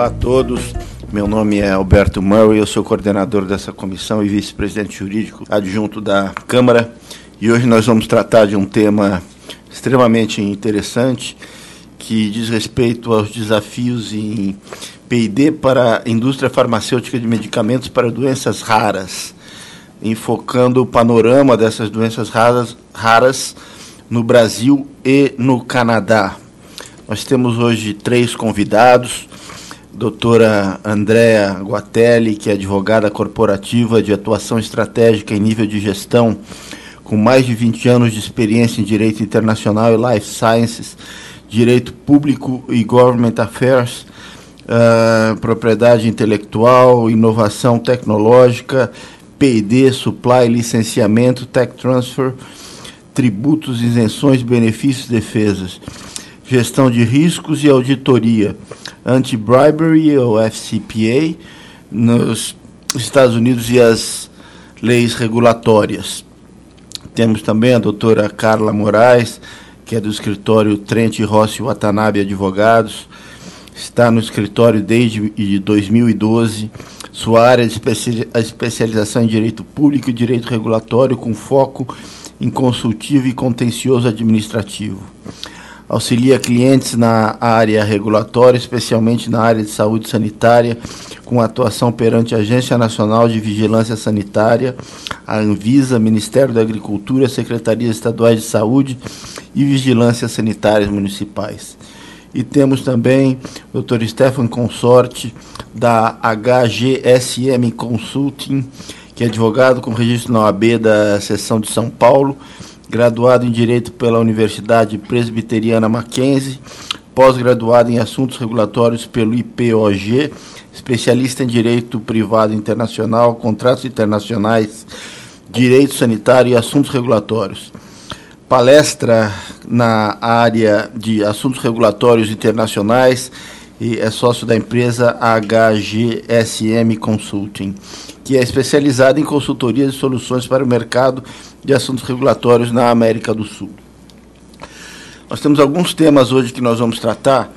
Olá a todos. Meu nome é Alberto Murray, eu sou coordenador dessa comissão e vice-presidente jurídico adjunto da Câmara. E hoje nós vamos tratar de um tema extremamente interessante que diz respeito aos desafios em P&D para a indústria farmacêutica de medicamentos para doenças raras, enfocando o panorama dessas doenças raras, raras no Brasil e no Canadá. Nós temos hoje três convidados doutora Andréa Guatelli, que é advogada corporativa de atuação estratégica em nível de gestão, com mais de 20 anos de experiência em direito internacional e life sciences, direito público e government affairs, uh, propriedade intelectual, inovação tecnológica, P&D, supply, licenciamento, tech transfer, tributos, isenções, benefícios, defesas, gestão de riscos e auditoria anti-bribery, ou FCPA, nos Estados Unidos e as leis regulatórias. Temos também a doutora Carla Moraes, que é do escritório Trent Rossi Watanabe Advogados, está no escritório desde 2012. Sua área de especialização em direito público e direito regulatório, com foco em consultivo e contencioso administrativo auxilia clientes na área regulatória, especialmente na área de saúde sanitária, com atuação perante a Agência Nacional de Vigilância Sanitária, a Anvisa, Ministério da Agricultura, Secretarias Estaduais de Saúde e Vigilância Sanitárias Municipais. E temos também o Dr. Stefan Consorte, da HGSM Consulting, que é advogado com registro na OAB da seção de São Paulo, graduado em Direito pela Universidade Presbiteriana Mackenzie, pós-graduado em Assuntos Regulatórios pelo IPOG, especialista em Direito Privado Internacional, Contratos Internacionais, Direito Sanitário e Assuntos Regulatórios. Palestra na área de Assuntos Regulatórios Internacionais e é sócio da empresa HGSM Consulting, que é especializada em consultorias e soluções para o mercado de assuntos regulatórios na América do Sul. Nós temos alguns temas hoje que nós vamos tratar,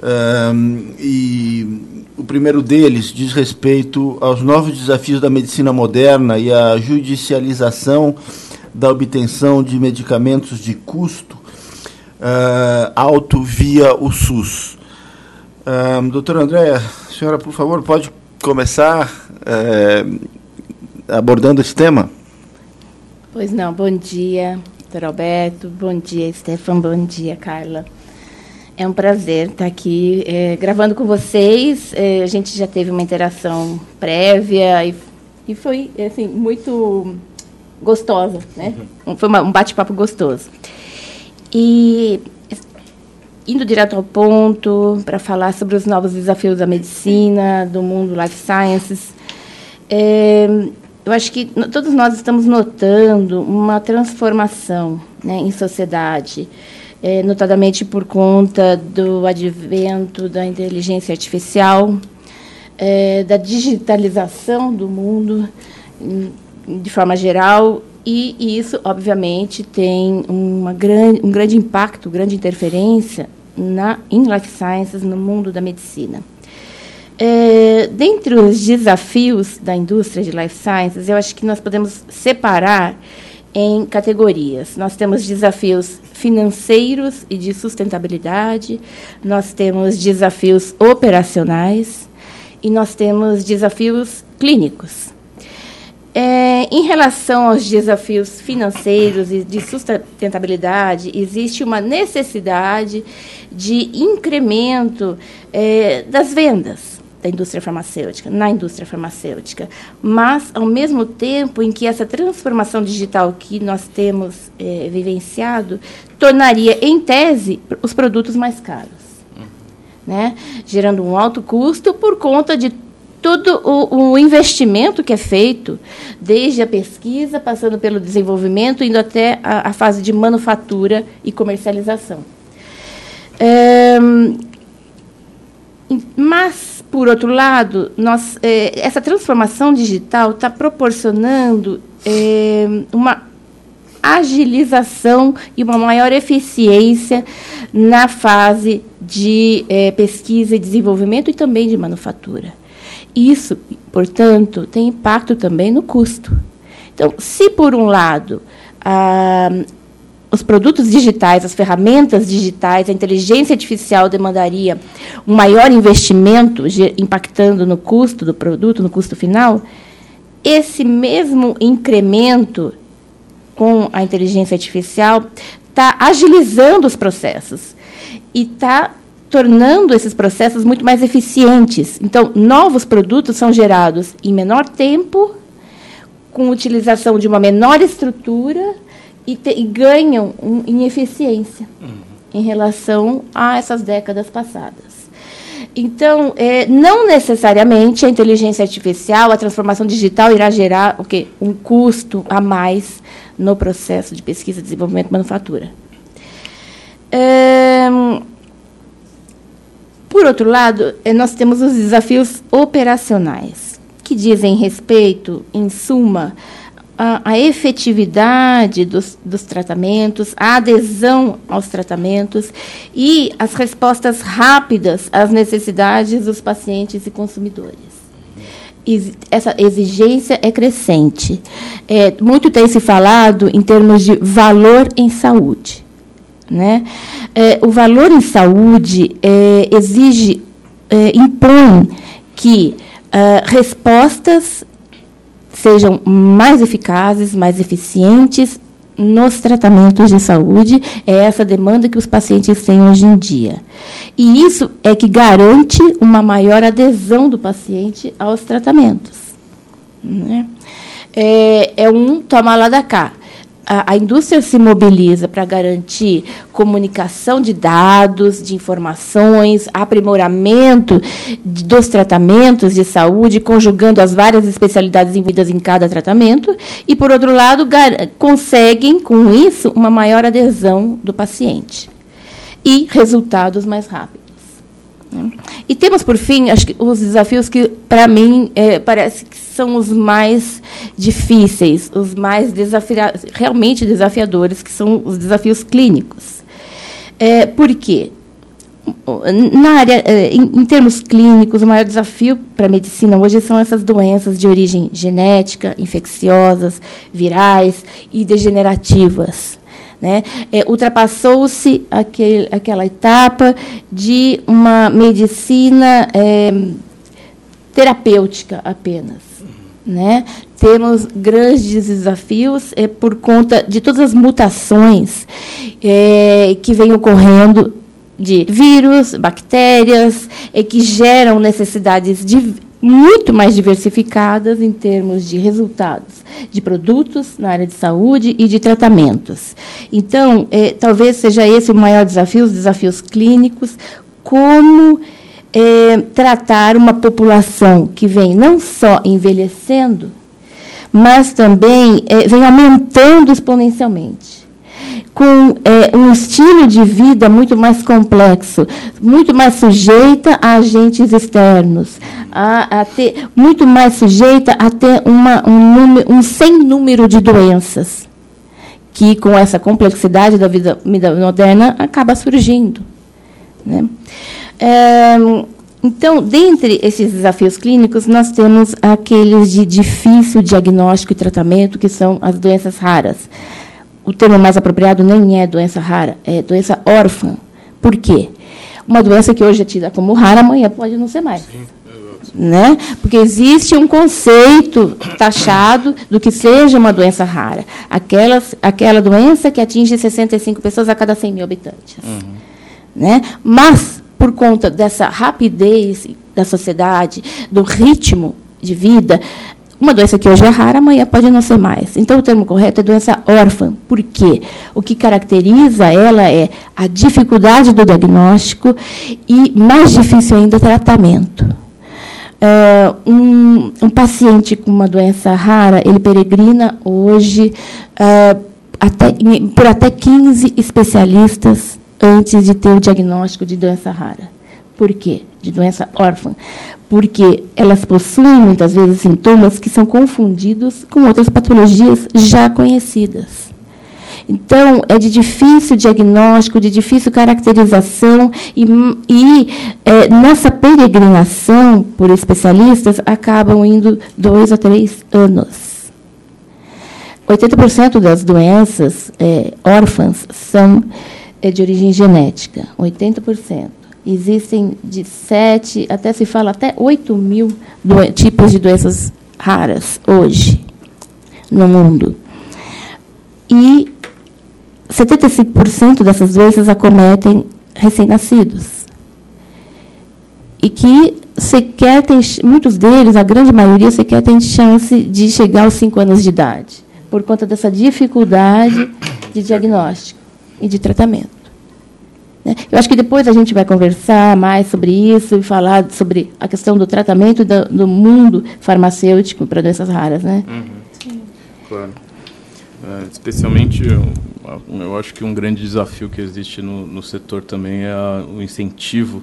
um, e o primeiro deles diz respeito aos novos desafios da medicina moderna e a judicialização da obtenção de medicamentos de custo uh, alto via o SUS. Um, doutora Andréa, senhora, por favor, pode começar uh, abordando esse tema? Pois não, bom dia, doutor Alberto, bom dia, Stefan, bom dia, Carla. É um prazer estar aqui é, gravando com vocês. É, a gente já teve uma interação prévia e, e foi assim, muito gostosa, né? Uhum. Foi uma, um bate-papo gostoso. E indo direto ao ponto para falar sobre os novos desafios da medicina, do mundo life sciences. É, eu acho que todos nós estamos notando uma transformação né, em sociedade, é, notadamente por conta do advento da inteligência artificial, é, da digitalização do mundo de forma geral, e, e isso, obviamente, tem uma grande, um grande impacto, grande interferência na, em life sciences, no mundo da medicina. É, dentre os desafios da indústria de life sciences, eu acho que nós podemos separar em categorias. Nós temos desafios financeiros e de sustentabilidade, nós temos desafios operacionais e nós temos desafios clínicos. É, em relação aos desafios financeiros e de sustentabilidade, existe uma necessidade de incremento é, das vendas da indústria farmacêutica, na indústria farmacêutica, mas ao mesmo tempo em que essa transformação digital que nós temos é, vivenciado tornaria, em tese, os produtos mais caros, né? gerando um alto custo por conta de todo o, o, investimento que é feito, desde a pesquisa, passando pelo desenvolvimento, indo até a, a fase de manufatura e comercialização. É, mas por outro lado, nós, eh, essa transformação digital está proporcionando eh, uma agilização e uma maior eficiência na fase de é, pesquisa e desenvolvimento e também de manufatura. Isso, portanto, tem impacto também no custo. Então, se por um lado ah, os produtos digitais, as ferramentas digitais, a inteligência artificial demandaria um maior investimento, impactando no custo do produto, no custo final, esse mesmo incremento com a inteligência artificial está agilizando os processos e está tornando esses processos muito mais eficientes. Então, novos produtos são gerados em menor tempo, com utilização de uma menor estrutura e, te, e ganham um, em eficiência uhum. em relação a essas décadas passadas. Então, é, não necessariamente a inteligência artificial, a transformação digital irá gerar o quê? um custo a mais no processo de pesquisa, desenvolvimento e manufatura. É, por outro lado, é, nós temos os desafios operacionais, que dizem respeito, em suma, a, a efetividade dos, dos tratamentos, a adesão aos tratamentos e as respostas rápidas às necessidades dos pacientes e consumidores essa exigência é crescente. É, muito tem se falado em termos de valor em saúde. Né? É, o valor em saúde é, exige, é, impõe que uh, respostas sejam mais eficazes, mais eficientes nos tratamentos de saúde, é essa demanda que os pacientes têm hoje em dia. E isso é que garante uma maior adesão do paciente aos tratamentos. Né? É, é um toma lá da cá a, a indústria se mobiliza para garantir comunicação de dados, de informações, aprimoramento dos tratamentos de saúde, conjugando as várias especialidades envolvidas em cada tratamento, e, por outro lado, conseguem, com isso, uma maior adesão do paciente e resultados mais rápidos. E temos, por fim, acho que os desafios que, para mim, é, parece que são os mais difíceis, os mais desafia realmente desafiadores, que são os desafios clínicos. É, por quê? Na área, é, em, em termos clínicos, o maior desafio para a medicina hoje são essas doenças de origem genética, infecciosas, virais e degenerativas. Né? É, Ultrapassou-se aquela etapa de uma medicina é, terapêutica apenas. Né? Temos grandes desafios é, por conta de todas as mutações é, que vêm ocorrendo de vírus, bactérias, é, que geram necessidades de muito mais diversificadas em termos de resultados de produtos na área de saúde e de tratamentos. Então, é, talvez seja esse o maior desafio, os desafios clínicos, como é, tratar uma população que vem não só envelhecendo, mas também é, vem aumentando exponencialmente com é, um estilo de vida muito mais complexo, muito mais sujeita a agentes externos, a, a ter, muito mais sujeita a ter uma, um, número, um sem número de doenças, que com essa complexidade da vida, moderna acaba surgindo. Né? É, então, dentre esses desafios clínicos, nós temos aqueles de difícil diagnóstico e tratamento, que são as doenças raras o termo mais apropriado nem é doença rara, é doença órfã. Por quê? Uma doença que hoje é tida como rara, amanhã pode não ser mais. Sim. Né? Porque existe um conceito taxado do que seja uma doença rara. Aquelas, aquela doença que atinge 65 pessoas a cada 100 mil habitantes. Uhum. Né? Mas, por conta dessa rapidez da sociedade, do ritmo de vida, uma doença que hoje é rara, amanhã pode não ser mais. Então, o termo correto é doença órfã. Por quê? O que caracteriza ela é a dificuldade do diagnóstico e, mais difícil ainda, o tratamento. Uh, um, um, paciente com uma doença rara, ele peregrina hoje uh, até, por até 15 especialistas antes de ter o diagnóstico de doença rara. Por quê? De doença órfã porque elas possuem muitas vezes sintomas que são confundidos com outras patologias já conhecidas. Então, é de difícil diagnóstico, de difícil caracterização, e, e é, nessa peregrinação por especialistas, acabam indo dois ou três anos. 80% das doenças é, órfãs são é, de origem genética, 80%. Existem de 7, até se fala, até 8 mil tipos de doenças raras hoje no mundo. E 75% dessas doenças acometem recém-nascidos. E que sequer tem, muitos deles, a grande maioria, sequer tem chance de chegar aos 5 anos de idade, por conta dessa dificuldade de diagnóstico e de tratamento. Né? Eu acho que depois a gente vai conversar mais sobre isso e falar sobre a questão do tratamento do, do mundo farmacêutico para doenças raras. Né? Uhum. Claro. É, especialmente, eu, eu, acho que um grande desafio que existe no, no setor também é a, o incentivo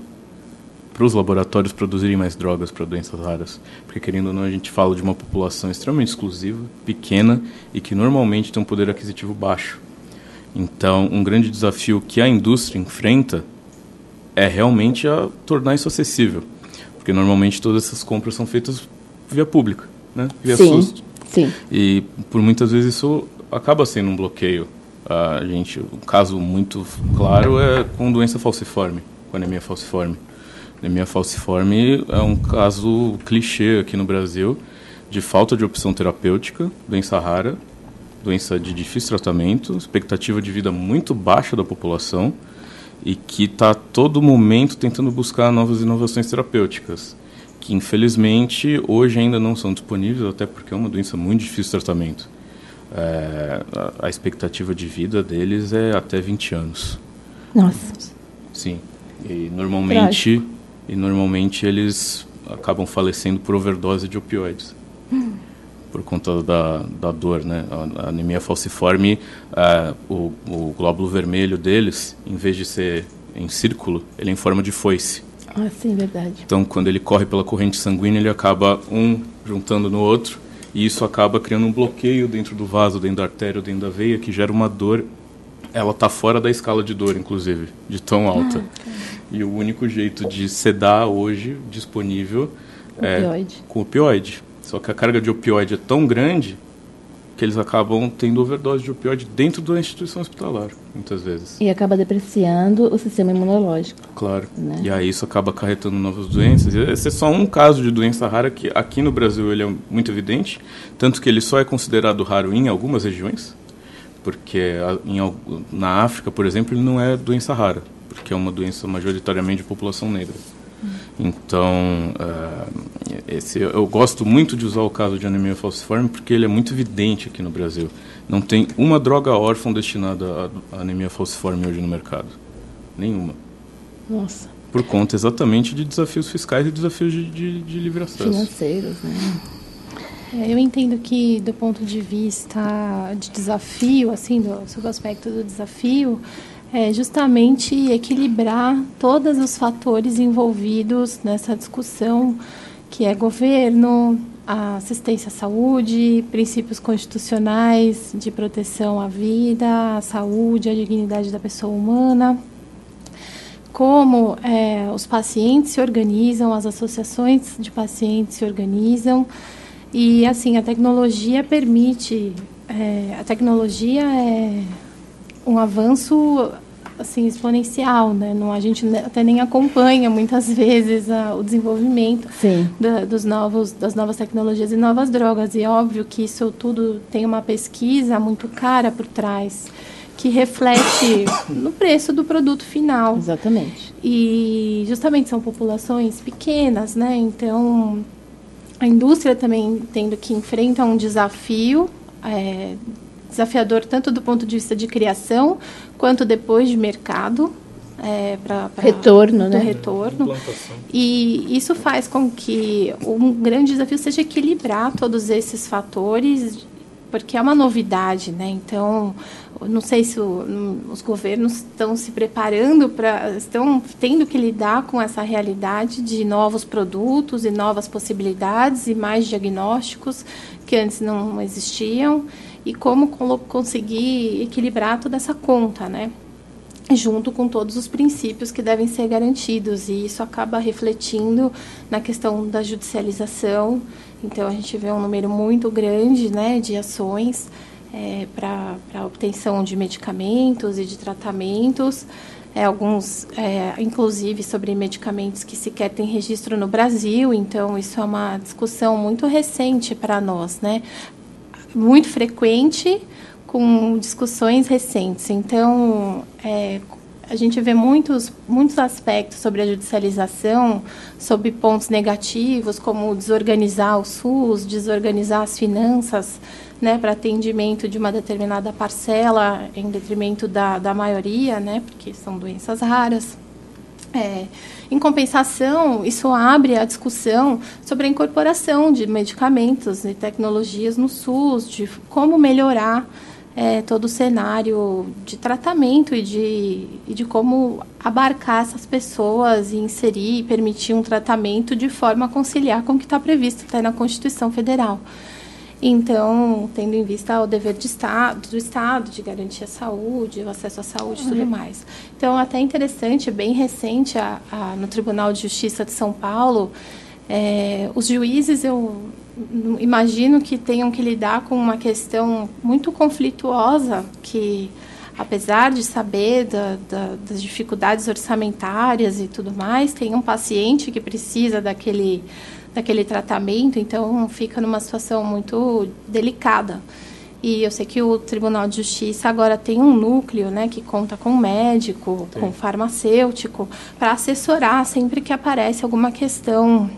para os laboratórios produzirem mais drogas para doenças raras. Porque, querendo ou não, a gente fala de uma população extremamente exclusiva, pequena e que normalmente tem um poder aquisitivo baixo. Então, um grande desafio que a indústria enfrenta é realmente a tornar isso acessível. Porque normalmente todas essas compras são feitas via pública, né? via sim, SUS. Sim. E por muitas vezes isso acaba sendo um bloqueio. A gente, um caso muito claro é com doença falciforme, com anemia falciforme. Anemia falciforme é um caso clichê aqui no Brasil de falta de opção terapêutica, doença rara, doença de difícil tratamento, expectativa de vida muito baixa da população e que está a todo momento tentando buscar novas inovações terapêuticas, que infelizmente hoje ainda não são disponíveis, até porque é uma doença muito difícil de tratamento. É, a, a, expectativa de vida deles é até 20 anos. Nossa. Sim. E normalmente, e normalmente eles acabam falecendo por overdose de opioides. Por conta da, da dor, né? A, anemia falciforme, uh, o, o glóbulo vermelho deles, em vez de ser em círculo, ele é em forma de foice. Ah, sim, verdade. Então, quando ele corre pela corrente sanguínea, ele acaba um juntando no outro e isso acaba criando um bloqueio dentro do vaso, dentro da artéria, dentro da veia, que gera uma dor. Ela está fora da escala de dor, inclusive, de tão alta. Ah, e o único jeito de sedar hoje disponível opioide. é com opioide. Só que a carga de opioide é tão grande que eles acabam tendo overdose de opioide dentro da instituição hospitalar, muitas vezes. E acaba depreciando o sistema imunológico. Claro. Né? E aí isso acaba acarretando novas doenças. E esse é só um caso de doença rara que aqui no Brasil ele é muito evidente, tanto que ele só é considerado raro em algumas regiões, porque em, na África, por exemplo, ele não é doença rara, porque é uma doença majoritariamente de população negra. Então, uh, esse, eu gosto muito de usar o caso de anemia falciforme porque ele é muito evidente aqui no Brasil. Não tem uma droga órfã destinada à anemia falciforme hoje no mercado. Nenhuma. Nossa. Por conta exatamente de desafios fiscais e desafios de, de, de livre acesso. Financeiros, né? É, eu entendo que, do ponto de vista de desafio, assim, do, sobre o aspecto do desafio, é justamente equilibrar todos os fatores envolvidos nessa discussão, que é governo, assistência à saúde, princípios constitucionais de proteção à vida, à saúde, à dignidade da pessoa humana, como é, os pacientes se organizam, as associações de pacientes se organizam e assim a tecnologia permite, é, a tecnologia é um avanço assim exponencial, né? Não, a gente até nem acompanha muitas vezes a, o desenvolvimento da, dos novos, das novas tecnologias e novas drogas. E é óbvio que isso tudo tem uma pesquisa muito cara por trás que reflete no preço do produto final. Exatamente. E justamente são populações pequenas, né? Então a indústria também tendo que enfrentar um desafio é, desafiador tanto do ponto de vista de criação quanto depois de mercado. É, para retorno, né? retorno. E isso faz com que um grande desafio seja equilibrar todos esses fatores, porque é uma novidade, né? Então, não sei se o, os governos estão se preparando para, estão tendo que lidar com essa realidade de novos produtos e novas possibilidades e mais diagnósticos que antes não existiam. E como conseguir equilibrar toda essa conta, né? junto com todos os princípios que devem ser garantidos e isso acaba refletindo na questão da judicialização. Então a gente vê um número muito grande, né, de ações é, para a obtenção de medicamentos e de tratamentos, é, alguns, é, inclusive, sobre medicamentos que sequer têm registro no Brasil. Então isso é uma discussão muito recente para nós, né, muito frequente com discussões recentes. Então, é, a gente vê muitos, muitos aspectos sobre a judicialização, sobre pontos negativos, como desorganizar o SUS, desorganizar as finanças né, para atendimento de uma determinada parcela em detrimento da, da maioria, né, porque são doenças raras. É, em compensação, isso abre a discussão sobre a incorporação de medicamentos e tecnologias no SUS, de como melhorar é, todo o cenário de tratamento e de, e de como abarcar essas pessoas e inserir e permitir um tratamento de forma a conciliar com o que está previsto até na Constituição Federal. Então, tendo em vista o dever de estado, do Estado de garantir a saúde, o acesso à saúde e tudo uhum. mais. Então, até interessante, bem recente, a, a, no Tribunal de Justiça de São Paulo, é, os juízes, eu imagino que tenham que lidar com uma questão muito conflituosa, que apesar de saber da, da, das dificuldades orçamentárias e tudo mais, tem um paciente que precisa daquele, daquele tratamento, então fica numa situação muito delicada. E eu sei que o Tribunal de Justiça agora tem um núcleo, né, que conta com médico, com farmacêutico, para assessorar sempre que aparece alguma questão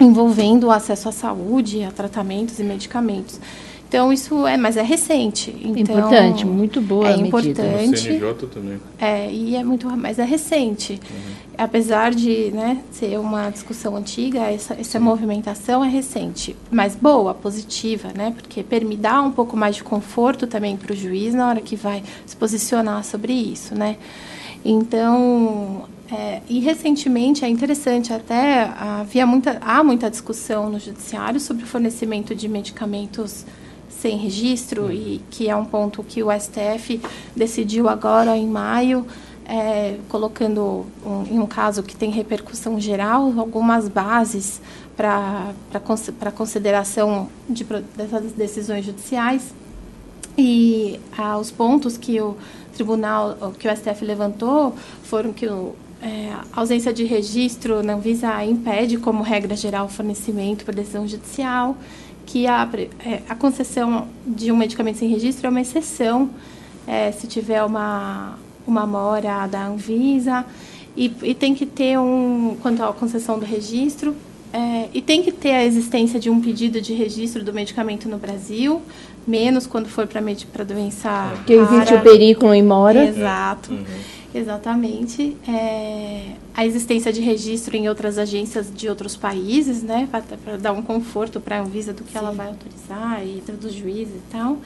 envolvendo o acesso à saúde, a tratamentos e medicamentos. Então isso é, mas é recente. Então, importante, muito boa. É importante. O CNJ também. É e é muito, mas é recente. Uhum. Apesar de, né, ser uma discussão antiga, essa, essa movimentação é recente, mas boa, positiva, né, porque permite dar um pouco mais de conforto também para o juiz na hora que vai se posicionar sobre isso, né. Então é, e recentemente é interessante até havia muita há muita discussão no judiciário sobre o fornecimento de medicamentos sem registro uhum. e que é um ponto que o STF decidiu agora em maio é, colocando um, em um caso que tem repercussão geral algumas bases para para consideração de, dessas decisões judiciais e ah, os pontos que o tribunal que o STF levantou foram que o é, a ausência de registro na Anvisa impede, como regra geral, o fornecimento por decisão judicial, que a, é, a concessão de um medicamento sem registro é uma exceção é, se tiver uma, uma mora da Anvisa, e, e, tem que ter um, quanto à concessão do registro, é, e tem que ter a existência de um pedido de registro do medicamento no Brasil, menos quando for para doença. Porque existe o perículo em mora. Exato. Uhum. Exatamente. É, a existência de registro em outras agências de outros países, né, para dar um conforto para a Anvisa do que Sim. ela vai autorizar e dos juízes e tal.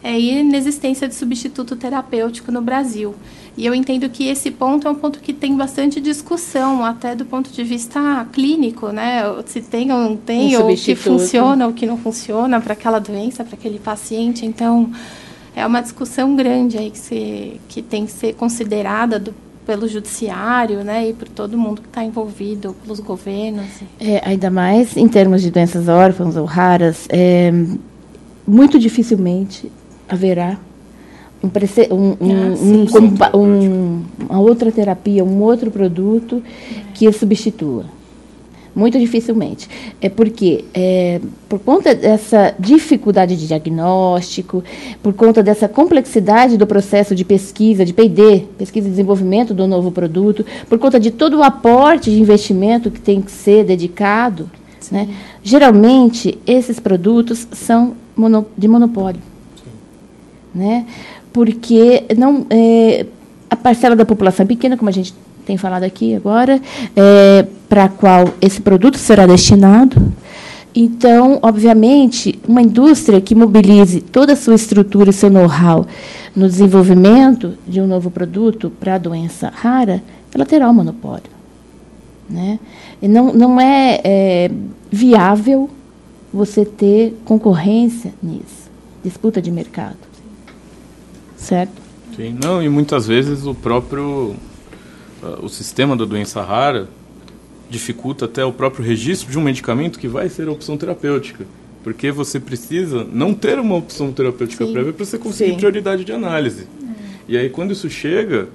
É, e inexistência de substituto terapêutico no Brasil. E eu entendo que esse ponto é um ponto que tem bastante discussão, até do ponto de vista clínico, né? Se tem ou não tem, um ou o que funciona ou o que não funciona para aquela doença, para aquele paciente. Então, é uma discussão grande aí que, se, que tem que ser considerada do, pelo judiciário, né, e por todo mundo que está envolvido, pelos governos. É, ainda mais em termos de doenças órfãs ou raras, é, muito dificilmente haverá um, um, um, ah, um, uma outra terapia, um outro produto que substitua. Muito dificilmente. É porque, é, por conta dessa dificuldade de diagnóstico, por conta dessa complexidade do processo de pesquisa, de PD, pesquisa e desenvolvimento do novo produto, por conta de todo o aporte de investimento que tem que ser dedicado, né, geralmente esses produtos são mono, de monopólio. Né, porque não, é, a parcela da população é pequena, como a gente tem falado aqui agora, é, para qual esse produto será destinado. Então, obviamente, uma indústria que mobilize toda a sua estrutura e seu know-how no desenvolvimento de um novo produto para a doença rara, ela terá um monopólio. Né? E não, não é, é viável você ter concorrência nisso. disputa de mercado. Certo? Sim, não, e muitas vezes o próprio o sistema da doença rara dificulta até o próprio registro de um medicamento que vai ser a opção terapêutica. Porque você precisa não ter uma opção terapêutica Sim. prévia para você conseguir Sim. prioridade de análise. É. E aí, quando isso chega,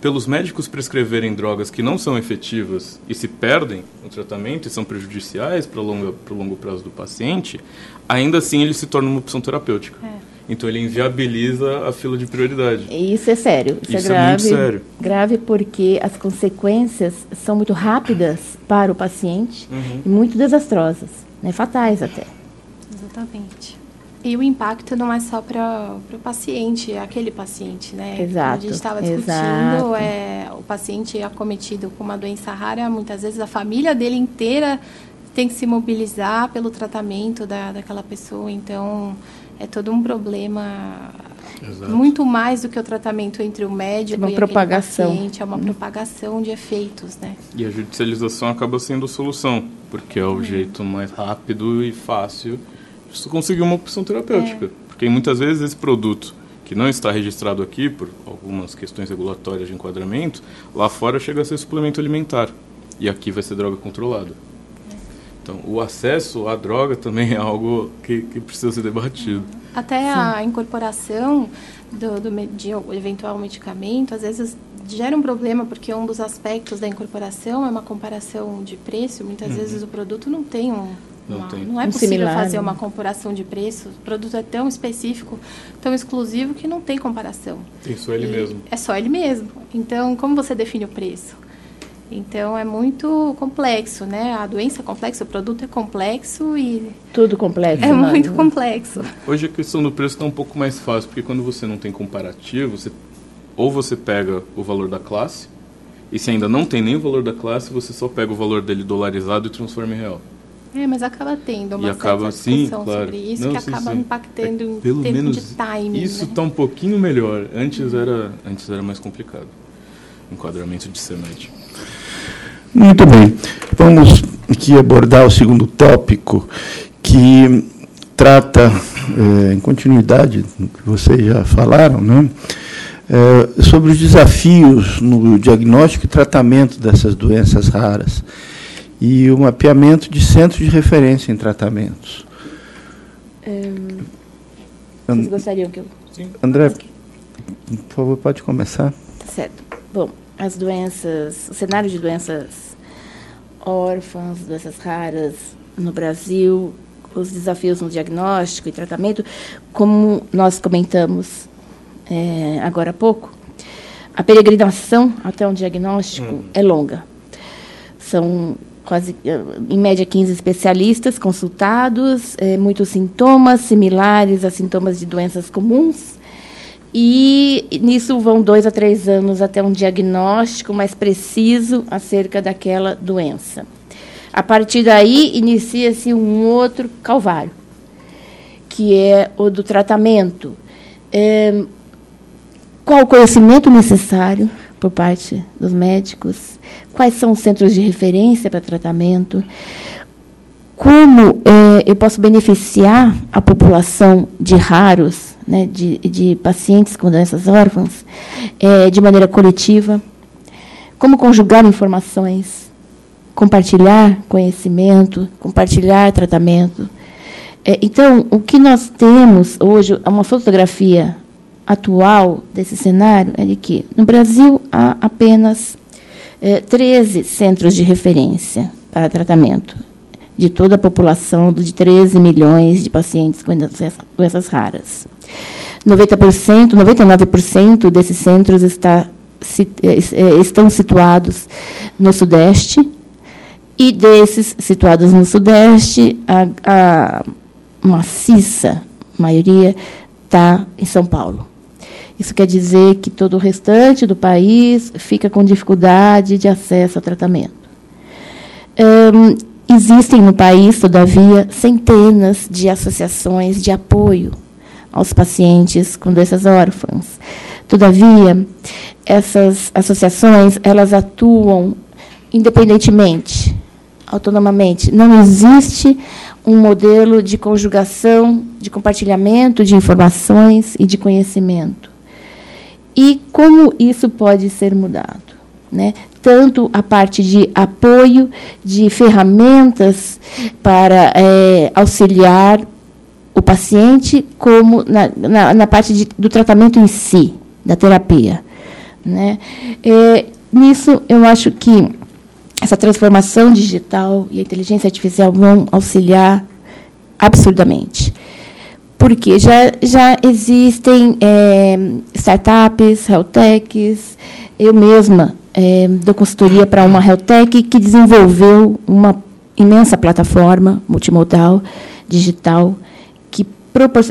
pelos médicos prescreverem drogas que não são efetivas e se perdem no tratamento e são prejudiciais para o longo, longo prazo do paciente, ainda assim ele se torna uma opção terapêutica. É. Então ele inviabiliza a fila de prioridade. Isso é sério. Isso, é Isso é, grave, é muito sério. Grave porque as consequências são muito rápidas para o paciente uhum. e muito desastrosas, né? fatais até. Exatamente. E o impacto não é só para o paciente, é aquele paciente, né? Exato. a gente estava discutindo, é, o paciente acometido com uma doença rara, muitas vezes a família dele inteira tem que se mobilizar pelo tratamento da, daquela pessoa. Então, é todo um problema Exato. muito mais do que o tratamento entre o médico uma e propagação. paciente, é uma propagação de efeitos, né? E a judicialização acaba sendo a solução, porque é o é. jeito mais rápido e fácil de conseguir uma opção terapêutica. É. Porque muitas vezes esse produto que não está registrado aqui por algumas questões regulatórias de enquadramento, lá fora chega a ser suplemento alimentar. E aqui vai ser droga controlada. Então, o acesso à droga também é algo que, que precisa ser debatido. Até Sim. a incorporação do, do, de eventual medicamento, às vezes gera um problema, porque um dos aspectos da incorporação é uma comparação de preço. Muitas uhum. vezes o produto não tem um. Não, uma, tem. não é um possível similar, fazer né? uma comparação de preço. O produto é tão específico, tão exclusivo, que não tem comparação. Tem só ele e mesmo. É só ele mesmo. Então, como você define o preço? Então é muito complexo, né? A doença é complexa, o produto é complexo e. Tudo complexo. É né? muito complexo. Hoje a questão do preço está um pouco mais fácil, porque quando você não tem comparativo, você, ou você pega o valor da classe, e se ainda não tem nem o valor da classe, você só pega o valor dele dolarizado e transforma em real. É, mas acaba tendo uma e acaba, discussão sim, claro. sobre isso não, que sim, acaba sim. impactando é, em pelo termos menos de timing. Isso está né? um pouquinho melhor. Antes era, antes era mais complicado. Enquadramento de CEMED. Muito bem. Vamos aqui abordar o segundo tópico, que trata, é, em continuidade do que vocês já falaram, né, é, sobre os desafios no diagnóstico e tratamento dessas doenças raras e o mapeamento de centros de referência em tratamentos. Um, vocês gostariam que eu... Sim. André, por favor, pode começar. Tá certo. Bom, as doenças, o cenário de doenças órfãs, doenças raras no Brasil, os desafios no diagnóstico e tratamento, como nós comentamos é, agora há pouco, a peregrinação até um diagnóstico hum. é longa. São quase, em média, 15 especialistas consultados, é, muitos sintomas similares a sintomas de doenças comuns, e nisso vão dois a três anos até um diagnóstico mais preciso acerca daquela doença. A partir daí, inicia-se um outro calvário, que é o do tratamento. É, qual o conhecimento necessário por parte dos médicos? Quais são os centros de referência para tratamento? Como é, eu posso beneficiar a população de raros né, de, de pacientes com doenças órfãs é, de maneira coletiva, como conjugar informações, compartilhar conhecimento, compartilhar tratamento. É, então, o que nós temos hoje, uma fotografia atual desse cenário é de que no Brasil há apenas é, 13 centros de referência para tratamento de toda a população de 13 milhões de pacientes com doenças raras. 90%, 99% desses centros está, é, é, estão situados no Sudeste, e desses situados no Sudeste, a, a maciça maioria está em São Paulo. Isso quer dizer que todo o restante do país fica com dificuldade de acesso ao tratamento. Existem no país, todavia, centenas de associações de apoio aos pacientes com doenças órfãs. Todavia, essas associações elas atuam independentemente, autonomamente. Não existe um modelo de conjugação, de compartilhamento de informações e de conhecimento. E como isso pode ser mudado? Né? Tanto a parte de apoio, de ferramentas para é, auxiliar o paciente, como na, na, na parte de, do tratamento em si, da terapia. Né? É, nisso, eu acho que essa transformação digital e a inteligência artificial vão auxiliar absurdamente. Porque já, já existem é, startups, healthtechs, eu mesma é, dou consultoria para uma healthtech que desenvolveu uma imensa plataforma multimodal, digital, que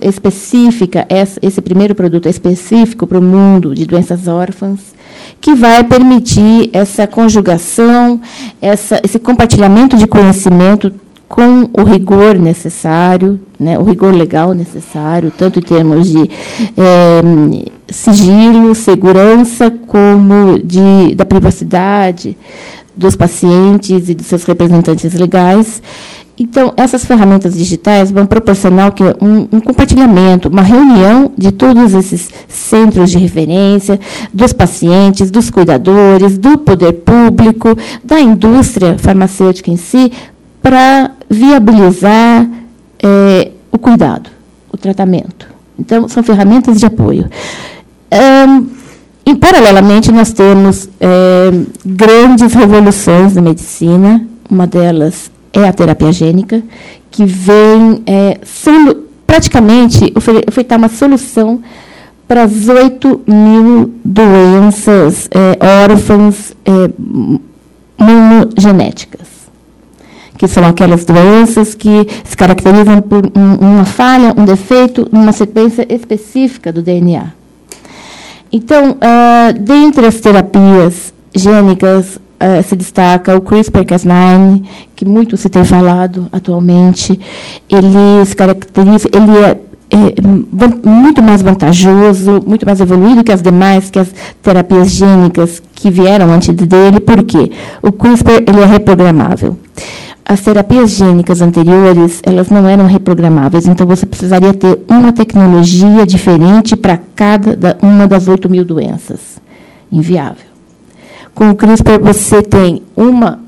específica, esse primeiro produto é específico para o mundo de doenças órfãs, que vai permitir essa conjugação, essa, esse compartilhamento de conhecimento com o rigor necessário, né, o rigor legal necessário, tanto em termos de é, sigilo, segurança, como de, da privacidade dos pacientes e dos seus representantes legais. Então, essas ferramentas digitais vão proporcionar que um, um, compartilhamento, uma reunião de todos esses centros de referência, dos pacientes, dos cuidadores, do poder público, da indústria farmacêutica em si, para viabilizar é, o cuidado, o tratamento. Então, são ferramentas de apoio. Um, e, paralelamente, nós temos é, grandes revoluções na medicina, uma delas é a terapia gênica, que vem é, sendo, praticamente ofertar uma solução para as 8 mil doenças é, órfãs é, monogenéticas, que são aquelas doenças que se caracterizam por uma falha, um defeito, numa sequência específica do DNA. Então, uh, dentre as terapias gênicas, uh, se destaca o CRISPR-Cas9, que muito se tem falado atualmente. Ele se caracteriza, ele é, é muito mais vantajoso, muito mais evoluído que as demais, que as terapias gênicas que vieram antes dele. Por quê? O CRISPR ele é reprogramável. As terapias gênicas anteriores, elas não eram reprogramáveis, então você precisaria ter uma tecnologia diferente para cada uma das 8 mil doenças. Inviável. Com o CRISPR, você tem uma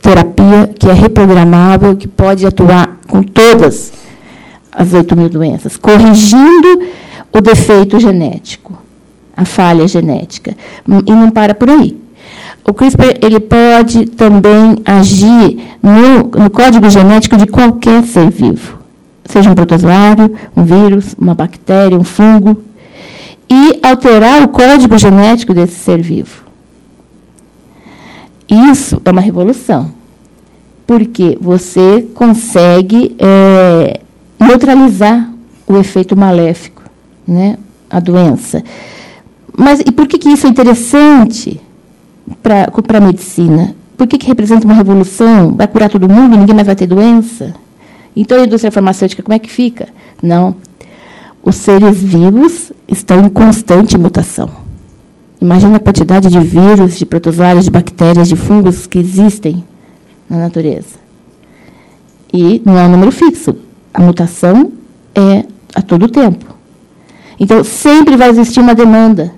terapia que é reprogramável, que pode atuar com todas as 8 mil doenças, corrigindo o defeito genético, a falha genética. E não para por aí. O CRISPR ele pode também agir no, no código genético de qualquer ser vivo, seja um protozoário, um vírus, uma bactéria, um fungo, e alterar o código genético desse ser vivo. Isso é uma revolução, porque você consegue é, neutralizar o efeito maléfico, né, a doença. Mas e por que, que isso é interessante para a medicina? Por que, que representa uma revolução? Vai curar todo mundo, ninguém mais vai ter doença? Então a indústria farmacêutica, como é que fica? Não. Os seres vivos estão em constante mutação. Imagina a quantidade de vírus, de protozoários, de bactérias, de fungos que existem na natureza. E não é um número fixo. A mutação é a todo tempo. Então, sempre vai existir uma demanda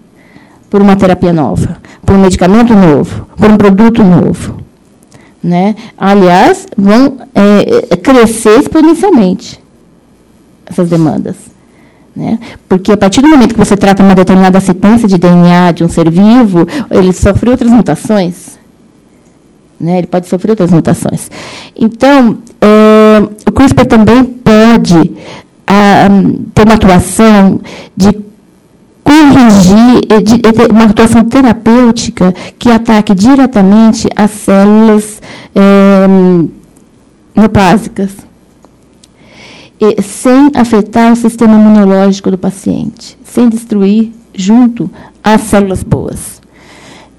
por uma terapia nova, por um medicamento novo, por um produto novo. Né? Aliás, vão é, crescer exponencialmente essas demandas. Né? Porque a partir do momento que você trata uma determinada sequência de DNA de um ser vivo, ele sofre outras mutações. Né? Ele pode sofrer outras mutações. Então, é, o CRISPR também pode a, ter uma atuação de corrigir, uma atuação terapêutica que ataque diretamente as células é, neoplásicas sem afetar o sistema imunológico do paciente, sem destruir junto as células boas.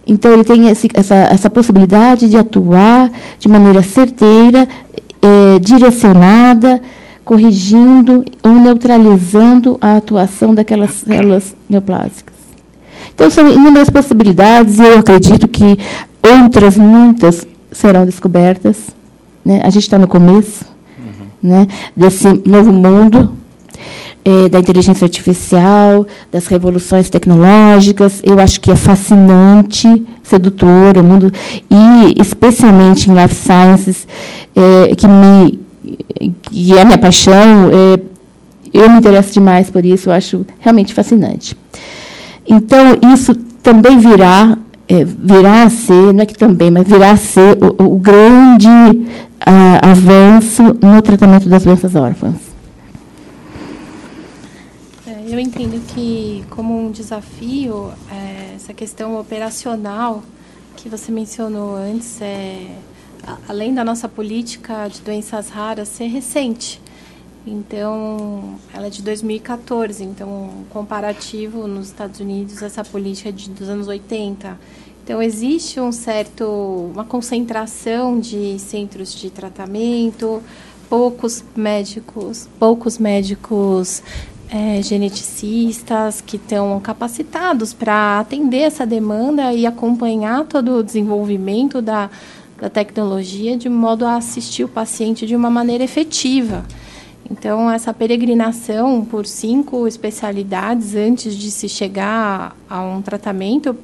Então, ele tem esse, essa, essa possibilidade de atuar de maneira certeira, é, direcionada, corrigindo ou neutralizando a atuação daquelas células neoplásicas. Então, são inúmeras possibilidades e eu acredito que outras muitas serão descobertas. Né? A gente está no começo né, desse novo mundo é, da inteligência artificial, das revoluções tecnológicas. Eu acho que é fascinante, sedutor, o mundo e especialmente em life sciences, é, que me que é minha paixão. É, eu me interesso demais por isso. Eu acho realmente fascinante. Então isso também virá é, virá a ser, não é que também, mas virá a ser o, o grande uh, avanço no tratamento das doenças órfãs. É, eu entendo que, como um desafio, é, essa questão operacional que você mencionou antes, é, além da nossa política de doenças raras ser recente. Então, ela é de 2014, então, comparativo nos Estados Unidos, essa política é de, dos anos 80. Então, existe um certo, uma concentração de centros de tratamento, poucos médicos, poucos médicos é, geneticistas que estão capacitados para atender essa demanda e acompanhar todo o desenvolvimento da, da tecnologia de modo a assistir o paciente de uma maneira efetiva. Então, essa peregrinação por cinco especialidades antes de se chegar a um tratamento,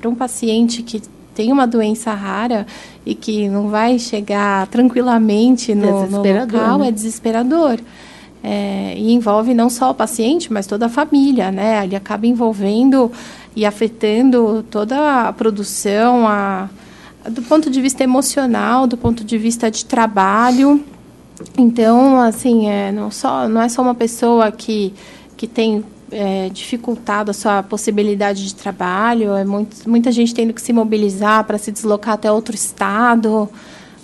para um paciente que tem uma doença rara e que não vai chegar tranquilamente no, no local, né? é desesperador. É, e envolve não só o paciente, mas toda a família, né? Ele acaba envolvendo e afetando toda a produção, a, do ponto de vista emocional, do ponto de vista de trabalho. Então, assim, é, não, só, não é só uma pessoa que, que tem é, dificultado a sua possibilidade de trabalho, é muito, muita gente tendo que se mobilizar para se deslocar até outro estado,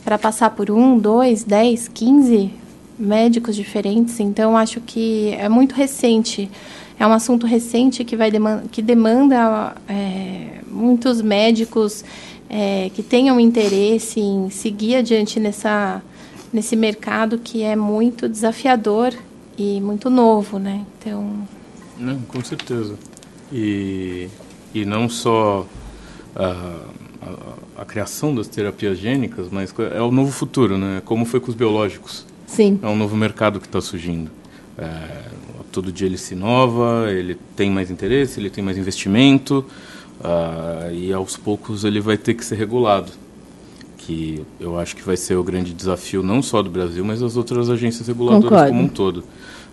para passar por um, dois, dez, quinze médicos diferentes. Então, acho que é muito recente. É um assunto recente que, vai demanda, que demanda é, muitos médicos é, que tenham interesse em seguir adiante nessa nesse mercado que é muito desafiador e muito novo, né? Então, não, com certeza. E e não só a, a, a, criação das terapias gênicas, mas é o novo futuro, né? Como foi com os biológicos. Sim. É um novo mercado que está surgindo. É, todo dia ele se inova, ele tem mais interesse, ele tem mais investimento uh, e aos poucos ele vai ter que ser regulado que eu acho que vai ser o grande desafio não só do Brasil, mas das outras agências reguladoras Concordo. como um todo.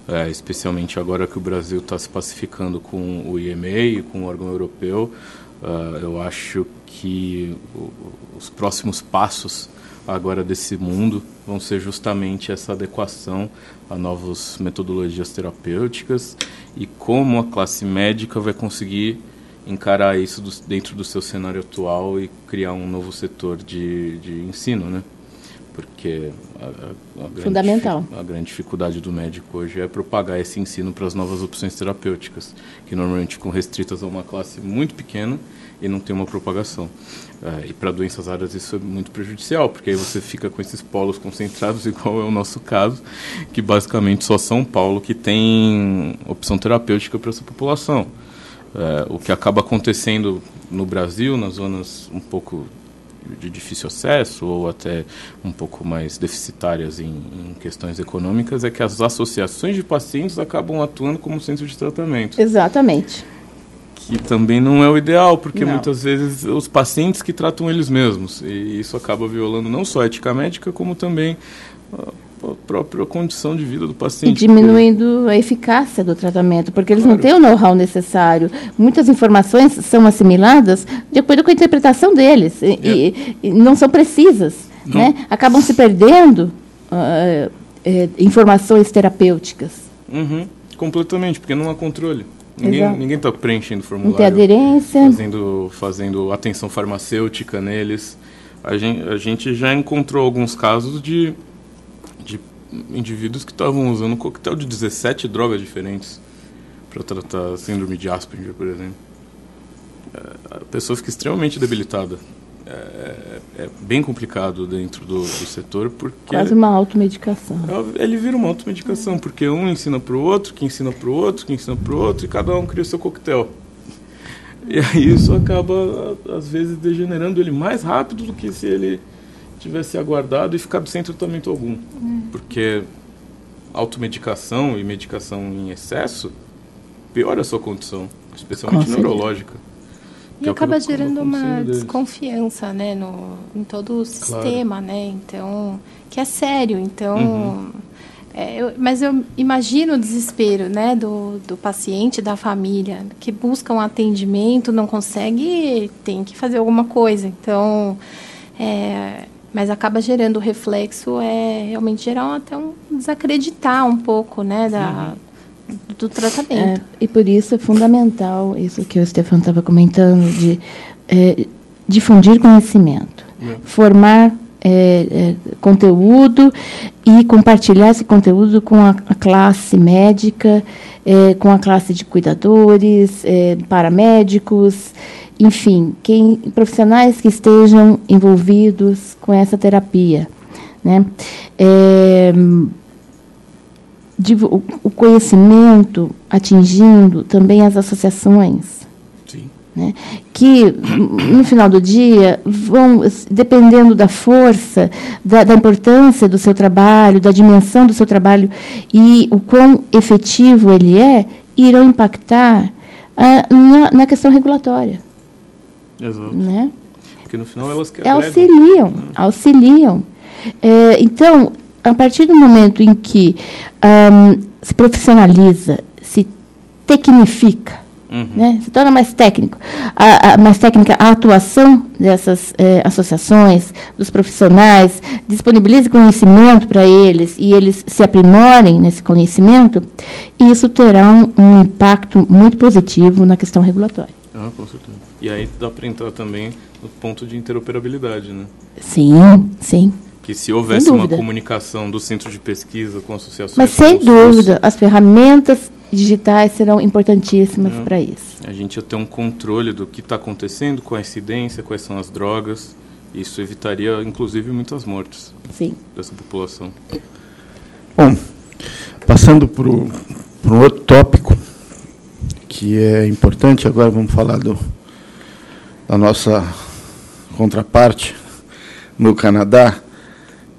É, especialmente agora que o Brasil está se pacificando com o IMA e com o órgão europeu, uh, eu acho que os próximos passos agora desse mundo vão ser justamente essa adequação a novas metodologias terapêuticas e como a classe médica vai conseguir encarar isso do, dentro do seu cenário atual e criar um novo setor de, de ensino, né? Porque a, a, a Fundamental. Grande, a grande dificuldade do médico hoje é propagar esse ensino para as novas opções terapêuticas, que normalmente ficam restritas a uma classe muito pequena e não tem uma propagação. É, e para doenças raras isso é muito prejudicial, porque aí você fica com esses polos concentrados, igual é o nosso caso, que basicamente só São Paulo que tem opção terapêutica para essa população. É, o que acaba acontecendo no Brasil, nas zonas um pouco de difícil acesso ou até um pouco mais deficitárias em, em, questões econômicas, é que as associações de pacientes acabam atuando como centro de tratamento. Exatamente. Que também não é o ideal, porque não. muitas vezes os pacientes que tratam eles mesmos. E isso acaba violando não só a ética médica, como também a própria condição de vida do paciente. E diminuindo a eficácia do tratamento, porque eles claro. não têm o know-how necessário. Muitas informações são assimiladas de acordo com a interpretação deles e, é. e, e não são precisas. Né? Acabam se perdendo uh, uh, informações terapêuticas. Uhum. Completamente, porque não há controle. Ninguém está preenchendo formulário. Não tem aderência. Fazendo, fazendo atenção farmacêutica neles. A gente, a gente já encontrou alguns casos de de indivíduos que estavam usando um coquetel de 17 drogas diferentes para tratar síndrome de Asperger, por exemplo. É, a pessoa fica extremamente debilitada. É, é bem complicado dentro do, do, setor porque quase uma automedicação. É, ele vira uma automedicação porque um ensina para o outro, que ensina para o outro, que ensina para o outro e cada um cria o seu coquetel. E aí isso acaba às vezes degenerando ele mais rápido do que se ele tivesse aguardado e ficado sem tratamento algum. Porque automedicação e medicação em excesso piora a sua condição, especialmente neurológica. E é acaba gerando uma desconfiança, né, no, em todo o sistema, claro. né? Então, que é sério. Então, uhum. é, eu, mas eu imagino o desespero, né, do, do paciente, da família, que busca um atendimento, não consegue, tem que fazer alguma coisa. Então, é, mas acaba gerando o reflexo, é realmente gerar até um desacreditar um pouco, né, da do tratamento. É, e por isso é fundamental isso que o Stefano estava comentando, de é, difundir conhecimento, é. formar é, é, conteúdo e compartilhar esse conteúdo com a, a classe médica, é, com a classe de cuidadores, paramédicos, enfim, quem, profissionais que estejam envolvidos com essa terapia. Né? É, o conhecimento atingindo também as associações. Sim. Né? Que, no final do dia, vão, dependendo da força, da, da, importância do seu trabalho, da dimensão do seu trabalho e o quão efetivo ele é, irão impactar ah, na, na, questão regulatória. Exato. Né? Porque, no final, elas que auxiliam. Né? Auxiliam. É, então, a partir do momento em que um, se profissionaliza, se tecnifica, uhum. né, se torna mais técnico, a, a, mais técnica a atuação dessas eh, associações, dos profissionais, disponibilize conhecimento para eles e eles se aprimorem nesse conhecimento, isso terá um, um impacto muito positivo na questão regulatória. Ah, com certeza. E aí dá para entrar também no ponto de interoperabilidade, né? Sim, sim que se houvesse uma comunicação do centro de pesquisa com associações. Mas sem dúvida, as ferramentas digitais serão importantíssimas é. para isso. A gente ia ter um controle do que está acontecendo, com a incidência, quais são as drogas. Isso evitaria, inclusive, muitas mortes Sim. dessa população. Bom, passando para um outro tópico que é importante, agora vamos falar do, da nossa contraparte no Canadá.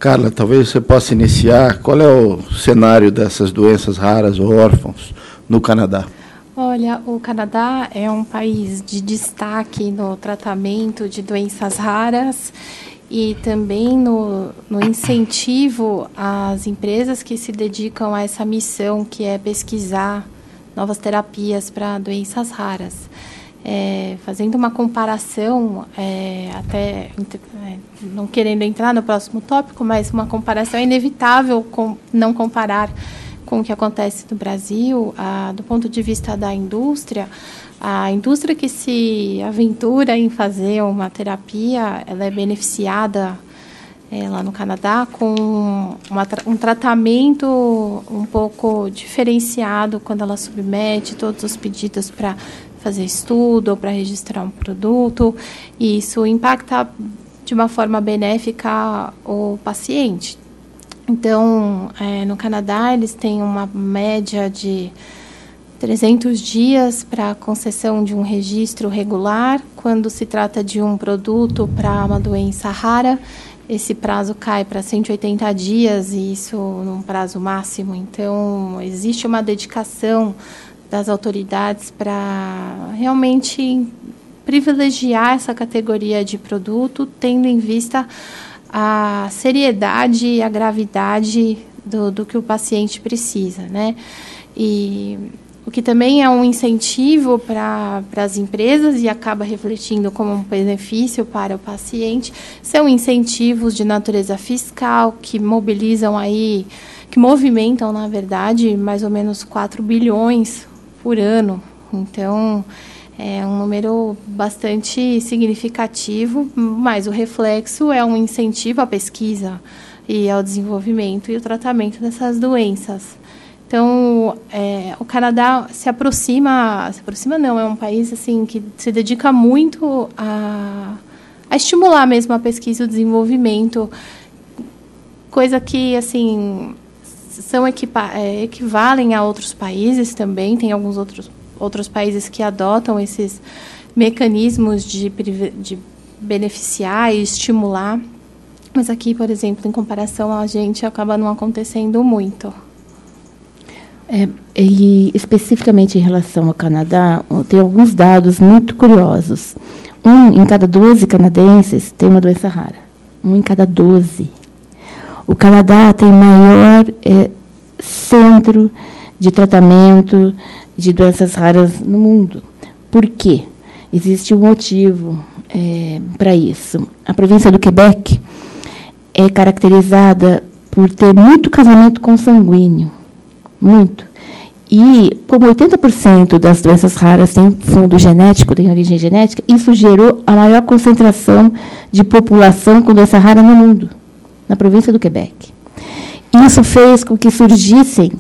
Carla, talvez você possa iniciar. Qual é o cenário dessas doenças raras ou órfãos no Canadá? Olha, o Canadá é um país de destaque no tratamento de doenças raras e também no, no incentivo às empresas que se dedicam a essa missão, que é pesquisar novas terapias para doenças raras. É, fazendo uma comparação, é, até é, não querendo entrar no próximo tópico, mas uma comparação é inevitável com, não comparar com o que acontece no Brasil, a, do ponto de vista da indústria. A indústria que se aventura em fazer uma terapia, ela é beneficiada é, lá no Canadá com uma, um tratamento um pouco diferenciado quando ela submete todos os pedidos para fazer estudo ou para registrar um produto, e isso impacta de uma forma benéfica o paciente. Então, é, no Canadá, eles têm uma média de 300 dias para concessão de um registro regular. Quando se trata de um produto para uma doença rara, esse prazo cai para 180 dias, e isso num prazo máximo. Então, existe uma dedicação das autoridades para realmente privilegiar essa categoria de produto, tendo em vista a seriedade e a gravidade do, do que o paciente precisa, né? E o que também é um incentivo para as empresas e acaba refletindo como um benefício para o paciente, são incentivos de natureza fiscal que mobilizam aí, que movimentam, na verdade, mais ou menos 4 bilhões por ano. Então, é um número bastante significativo, mas o reflexo é um incentivo à pesquisa e ao desenvolvimento e o tratamento dessas doenças. Então, é, o Canadá se aproxima, se aproxima não, é um país assim que se dedica muito a, a estimular mesmo a pesquisa e o desenvolvimento, coisa que assim são é, equivalem a outros países também. Tem alguns outros, outros países que adotam esses mecanismos de, de beneficiar e estimular. Mas aqui, por exemplo, em comparação a gente, acaba não acontecendo muito. É, e especificamente em relação ao Canadá, tem alguns dados muito curiosos. Um em cada 12 canadenses tem uma doença rara. Um em cada 12. O Canadá tem maior é, centro de tratamento de doenças raras no mundo. Por quê? Existe um motivo é, para isso. A província do Quebec é caracterizada por ter muito casamento consanguíneo. Muito. E, como 80% das doenças raras têm fundo genético, têm origem genética, isso gerou a maior concentração de população com doença rara no mundo, na província do Quebec. Isso fez com que surgissem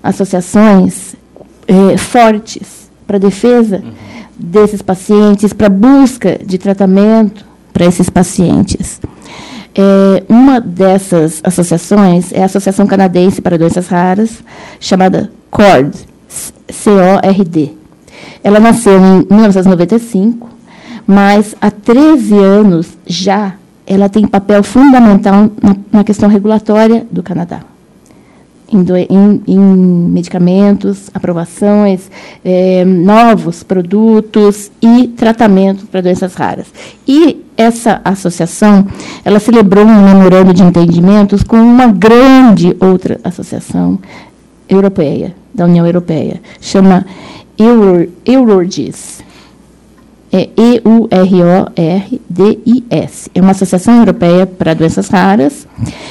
associações eh, fortes para a defesa uhum. desses pacientes, para a busca de tratamento para esses pacientes. É, uma dessas associações é a Associação Canadense para Doenças Raras, chamada CORD, C-O-R-D. Ela nasceu em 1995, mas há 13 anos já ela tem papel fundamental na, questão regulatória do Canadá em, em, em medicamentos, aprovações, é, novos produtos e tratamento para doenças raras. E essa associação, ela celebrou um memorando de entendimentos com uma grande outra associação europeia, da União Europeia, chama Euro, Eurordis é E-U-R-O-R-D-I-S. É uma associação europeia para doenças raras,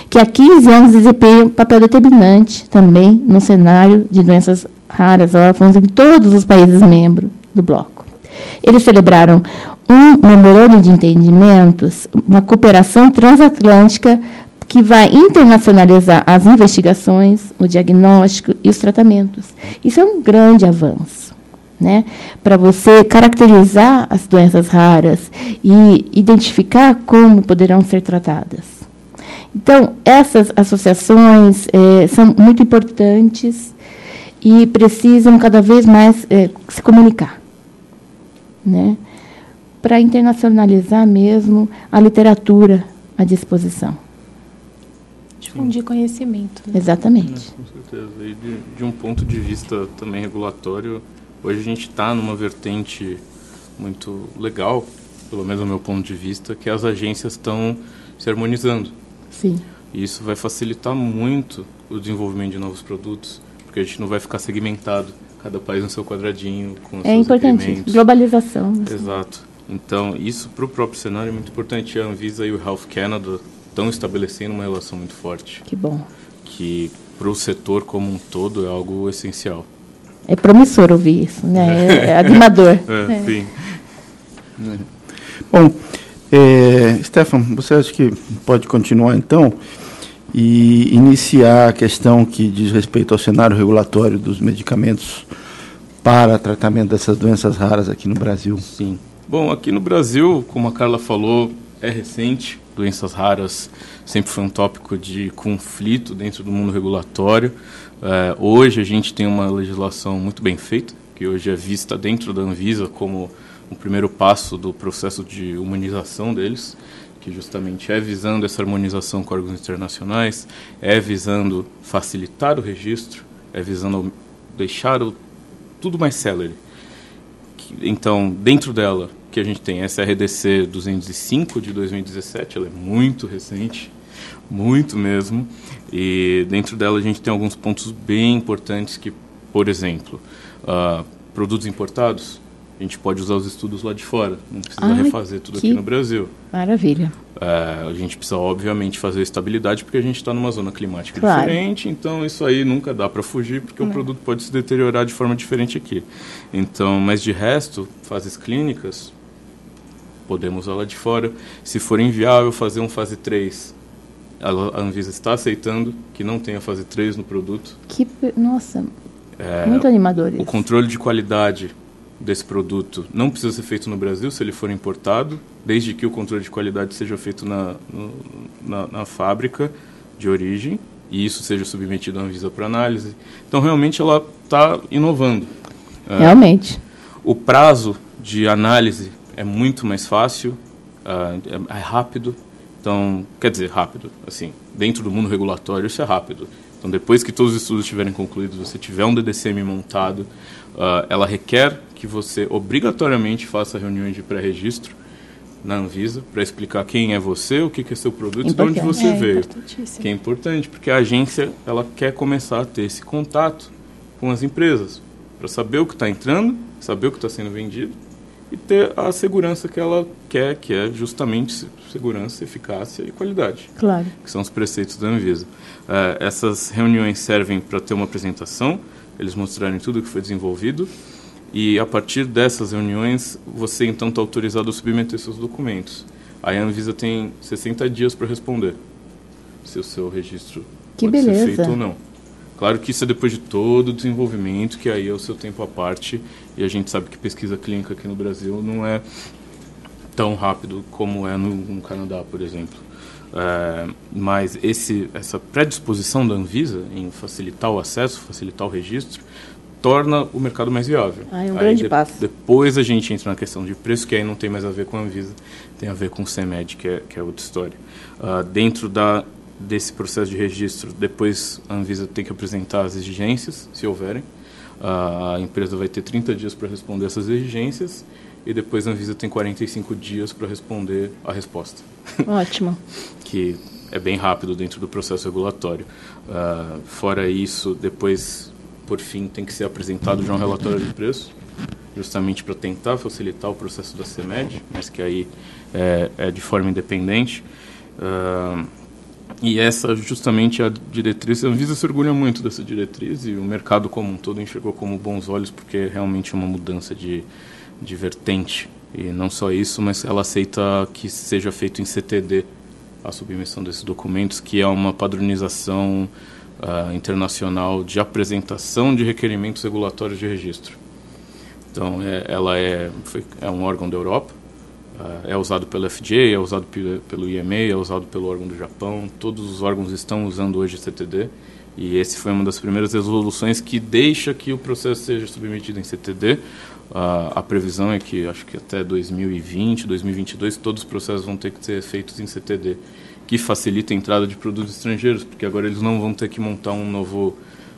que há 15 anos desempenha um papel determinante também no cenário de doenças raras órfãos em todos os países membros do bloco. Eles celebraram um memorando de entendimentos, uma cooperação transatlântica que vai internacionalizar as investigações, o diagnóstico e os tratamentos. Isso é um grande avanço né? Para você caracterizar as doenças raras e identificar como poderão ser tratadas. Então, essas associações é, são muito importantes e precisam cada vez mais é, se comunicar, né? Para internacionalizar mesmo a literatura à disposição. Difundir conhecimento. Né? Exatamente. É, com certeza. E de, de um ponto de vista também regulatório, Hoje a gente está numa vertente muito legal, pelo menos do meu ponto de vista, que as agências estão se harmonizando. Sim. E isso vai facilitar muito o desenvolvimento de novos produtos, porque a gente não vai ficar segmentado, cada país no seu quadradinho, com os É importante, globalização. Assim. Exato. Então, isso para o próprio cenário é muito importante. A Anvisa e o Health Canada estão estabelecendo uma relação muito forte. Que bom. Que para o setor como um todo é algo essencial. É promissor ouvir isso, né? É, é animador. é, é. Sim. Bom, é, Stefan, você acha que pode continuar então e iniciar a questão que diz respeito ao cenário regulatório dos medicamentos para tratamento dessas doenças raras aqui no Brasil? Sim. Bom, aqui no Brasil, como a Carla falou, é recente. Doenças raras sempre foi um tópico de conflito dentro do mundo regulatório. É, hoje a gente tem uma legislação muito bem feita, que hoje é vista dentro da Anvisa como um primeiro passo do processo de humanização deles, que justamente é visando essa harmonização com órgãos internacionais, é visando facilitar o registro, é visando deixar o, tudo mais célere. Então, dentro dela, que a gente tem essa RDC 205 de 2017, ela é muito recente, muito mesmo. E dentro dela a gente tem alguns pontos bem importantes que, por exemplo, uh, produtos importados, a gente pode usar os estudos lá de fora, não precisa Ai, refazer tudo aqui no Brasil. Maravilha. Uh, a gente precisa, obviamente, fazer estabilidade porque a gente está numa zona climática claro. diferente, então isso aí nunca dá para fugir porque não. o produto pode se deteriorar de forma diferente aqui. Então, mas de resto, fases clínicas, podemos usar lá de fora. Se for inviável fazer um fase 3 a Anvisa está aceitando que não tenha fase 3 no produto. Que, nossa, é, muito animador isso. O controle de qualidade desse produto não precisa ser feito no Brasil se ele for importado, desde que o controle de qualidade seja feito na, no, na, na fábrica de origem e isso seja submetido à Anvisa para análise. Então, realmente, ela está inovando. É, realmente. o prazo de análise é muito mais fácil, uh, é, é rápido, então, quer dizer, rápido, assim, dentro do mundo regulatório isso é rápido. Então, depois que todos os estudos estiverem concluídos, você tiver um DDCM montado, uh, ela requer que você obrigatoriamente faça reuniões de pré-registro na Anvisa para explicar quem é você, o que, que é seu produto e de onde você é, veio. Que é importante, porque a agência ela quer começar a ter esse contato com as empresas para saber o que está entrando, saber o que está sendo vendido e ter a segurança que ela quer, que é justamente segurança, eficácia e qualidade. Claro. Que são os preceitos da Anvisa. Uh, essas reuniões servem para ter uma apresentação, eles mostrarem tudo o que foi desenvolvido e a partir dessas reuniões, você então está autorizado a submeter seus documentos. Aí a Anvisa tem 60 dias para responder se o seu registro que pode beleza. ser feito ou não. Claro que isso é depois de todo o desenvolvimento, que aí é o seu tempo à parte, e a gente sabe que pesquisa clínica aqui no Brasil não é tão rápido como é no, no Canadá, por exemplo. É, mas esse, essa predisposição da Anvisa em facilitar o acesso, facilitar o registro, torna o mercado mais viável. Ah, é um aí grande de, passo. Depois a gente entra na questão de preço, que aí não tem mais a ver com a Anvisa, tem a ver com o CEMED, que é, que é outra história. Uh, dentro da, desse processo de registro, depois a Anvisa tem que apresentar as exigências, se houverem. Uh, a empresa vai ter 30 dias para responder essas exigências e depois a Anvisa tem 45 dias para responder a resposta. Ótimo. que é bem rápido dentro do processo regulatório. Uh, fora isso, depois por fim, tem que ser apresentado já um relatório de preço, justamente para tentar facilitar o processo da CEMED, mas que aí é, é de forma independente. Uh, e essa justamente é a diretriz, a Anvisa se orgulha muito dessa diretriz e o mercado como um todo enxergou como bons olhos, porque é realmente uma mudança de, de vertente. E não só isso, mas ela aceita que seja feito em CTD a submissão desses documentos, que é uma padronização uh, internacional de apresentação de requerimentos regulatórios de registro. Então, é, ela é, foi, é um órgão da Europa, uh, é usado pelo FDA, é usado pelo IMA, é usado pelo órgão do Japão, todos os órgãos estão usando hoje CTD, e esse foi uma das primeiras resoluções que deixa que o processo seja submetido em CTD. Uh, a previsão é que, acho que até 2020, 2022, todos os processos vão ter que ser feitos em CTD que facilita a entrada de produtos estrangeiros, porque agora eles não vão ter que montar um novo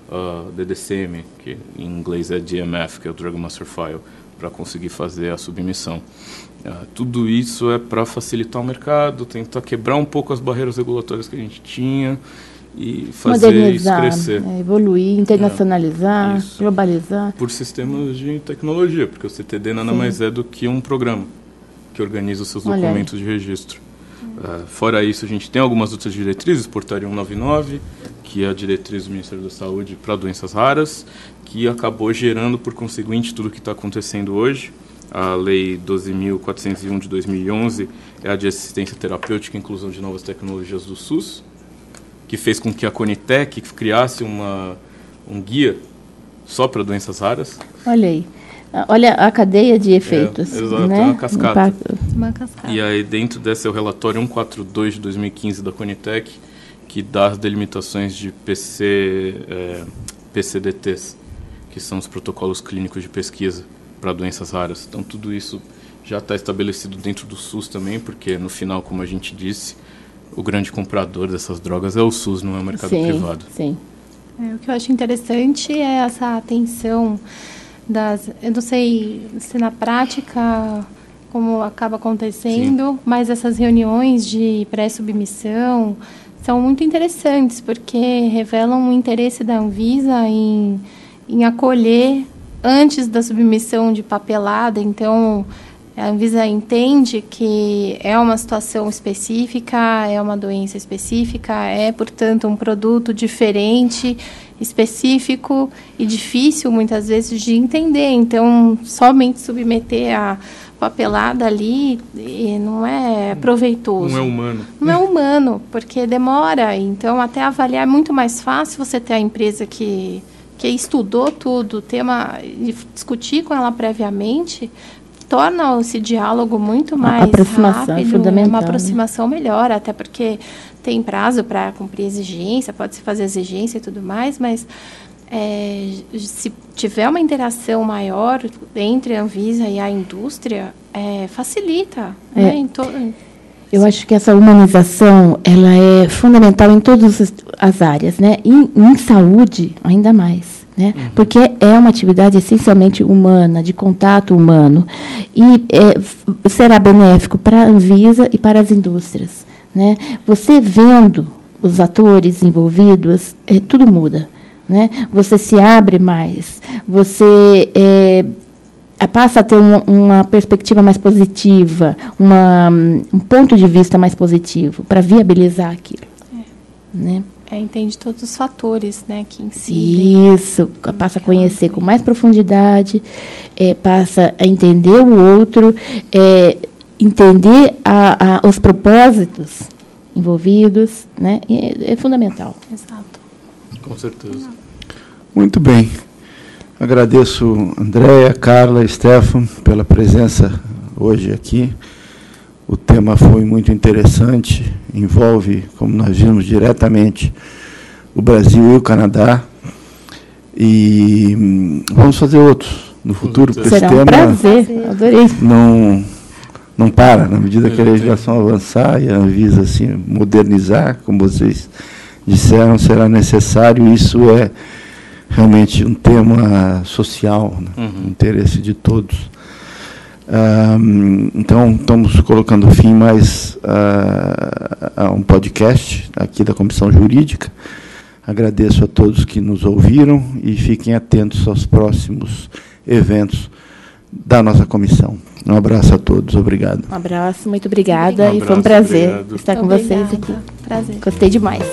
uh, DDCM, que em inglês é DMF, que é o Drug Master File, para conseguir fazer a submissão. Uh, tudo isso é para facilitar o mercado, tentar quebrar um pouco as barreiras regulatórias que a gente tinha e fazer isso crescer. É, evoluir, internacionalizar, é, globalizar. Por sistemas de tecnologia, porque o CTD nada Sim. mais é do que um programa que organiza os seus Olha documentos aí. de registro. Uh, fora isso, a gente tem algumas outras diretrizes, Portaria 199, que é a diretriz do Ministério da Saúde para doenças raras, que acabou gerando, por conseguinte, tudo o que está acontecendo hoje. A Lei 12.401 de 2011 é a de assistência terapêutica e inclusão de novas tecnologias do SUS, que fez com que a Conitec criasse uma, um guia só para doenças raras. Olha aí. Olha a cadeia de efeitos. É, exato, né? uma cascata. Uma cascata. E aí dentro desse é o relatório 142 de 2015 da Conitec, que dá as delimitações de PC, é, PCDTs, que são os protocolos clínicos de pesquisa para doenças raras. Então tudo isso já está estabelecido dentro do SUS também, porque no final, como a gente disse, o grande comprador dessas drogas é o SUS, não é o mercado sim, privado. Sim. É, o que eu acho interessante é essa atenção das. Eu não sei se na prática como acaba acontecendo, Sim. mas essas reuniões de pré-submissão são muito interessantes, porque revelam o interesse da Anvisa em, em acolher antes da submissão de papelada. Então, a Anvisa entende que é uma situação específica, é uma doença específica, é, portanto, um produto diferente específico e difícil muitas vezes de entender. Então, somente submeter a papelada ali não é proveitoso. Não é humano. Não é humano, porque demora. Então, até avaliar é muito mais fácil você ter a empresa que, que estudou tudo, ter uma, discutir com ela previamente, torna esse diálogo muito mais aproximação rápido, fundamental, uma né? aproximação né? melhor, até porque tem prazo para cumprir exigência, pode se fazer exigência e tudo mais, mas é, se tiver uma interação maior entre a Anvisa e a indústria, é, facilita. É. Né? Então, Eu acho que essa humanização ela é fundamental em todas as áreas, né? E em saúde ainda mais, né? Uhum. Porque é uma atividade essencialmente humana, de contato humano e é, será benéfico para a Anvisa e para as indústrias, né? Você vendo os atores envolvidos, é, tudo muda, né? Você se abre mais, você é, passa a ter uma, uma, perspectiva mais positiva, uma, um ponto de vista mais positivo para viabilizar aquilo. É. Né? É, entende todos os fatores né, que incidem. Isso, passa a conhecer com mais profundidade, é, passa a entender o outro, é, entender a, a, os propósitos envolvidos, né, é, é fundamental. Exato. Com certeza. Muito bem. Agradeço Andréia, Carla, Stefan pela presença hoje aqui. O tema foi muito interessante, envolve, como nós vimos diretamente, o Brasil e o Canadá. E hum, vamos fazer outros no futuro, porque Será esse um tema prazer, adorei. Não, não para, na medida que a legislação avançar e a Anvisa assim, modernizar, como vocês disseram, será necessário. Isso é realmente um tema social, né? uhum. interesse de todos. Um, então, estamos colocando fim mais uh, a um podcast aqui da Comissão Jurídica. Agradeço a todos que nos ouviram e fiquem atentos aos próximos eventos da nossa comissão. Um abraço a todos, obrigado. Um abraço, muito obrigada um abraço, e foi um prazer obrigado. estar com Obrigada. vocês aqui. Prazer. Gostei demais.